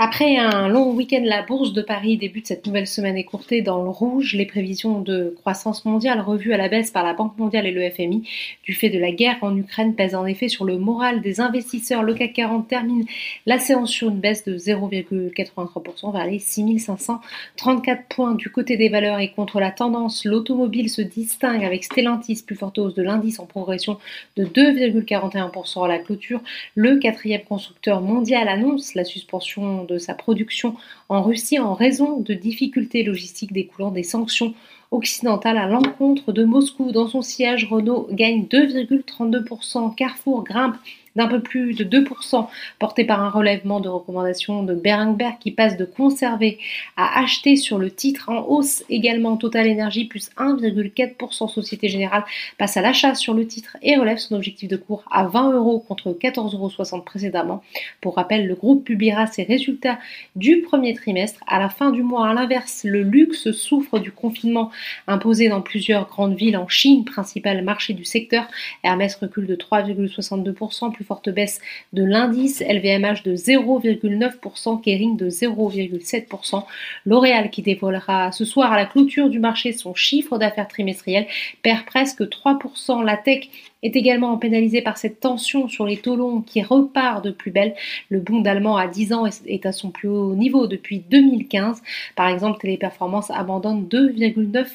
Après un long week-end, la bourse de Paris débute cette nouvelle semaine écourtée dans le rouge. Les prévisions de croissance mondiale revues à la baisse par la Banque mondiale et le FMI du fait de la guerre en Ukraine pèsent en effet sur le moral des investisseurs. Le CAC 40 termine la séance sur une baisse de 0,83% vers les 6534 points. Du côté des valeurs et contre la tendance, l'automobile se distingue avec Stellantis, plus forte hausse de l'indice en progression de 2,41% à la clôture. Le quatrième constructeur mondial annonce la suspension de sa production en Russie en raison de difficultés logistiques découlant des sanctions occidentales à l'encontre de Moscou. Dans son siège, Renault gagne 2,32%, Carrefour grimpe d'un peu plus de 2%, porté par un relèvement de recommandations de Berenberg qui passe de conserver à acheter sur le titre en hausse également Total Energy plus 1,4%. Société Générale passe à l'achat sur le titre et relève son objectif de cours à 20 euros contre 14,60 euros précédemment. Pour rappel, le groupe publiera ses résultats du premier trimestre à la fin du mois. À l'inverse, le luxe souffre du confinement imposé dans plusieurs grandes villes en Chine, principal marché du secteur. Hermès recule de 3,62%, plus forte baisse de l'indice, LVMH de 0,9%, Kering de 0,7%, L'Oréal qui dévoilera ce soir à la clôture du marché son chiffre d'affaires trimestriel perd presque 3%. La tech est également pénalisée par cette tension sur les taux longs qui repart de plus belle. Le bond allemand à 10 ans est à son plus haut niveau depuis 2015. Par exemple, Téléperformance abandonne 2,9%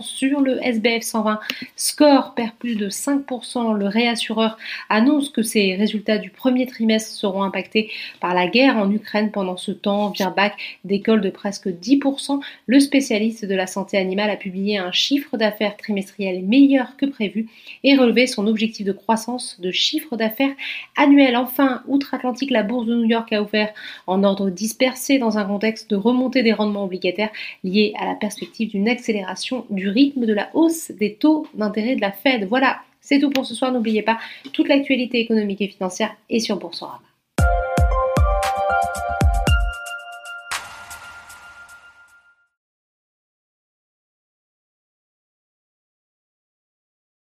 sur le SBF 120. Score perd plus de 5%. Le réassureur annonce que ses résultats du premier trimestre seront impactés par la guerre en Ukraine. Pendant ce temps, Virbac décolle de presque 10%. Le spécialiste de la santé animale a publié un chiffre d'affaires trimestriel meilleur que prévu et relevé son objectif de croissance de chiffre d'affaires annuel. Enfin, outre-Atlantique, la bourse de New York a ouvert en ordre dispersé dans un contexte de remontée des rendements obligataires liés à la perspective d'une accélération du rythme de la hausse des taux d'intérêt de la Fed. Voilà, c'est tout pour ce soir. N'oubliez pas, toute l'actualité économique et financière est sur Boursorama.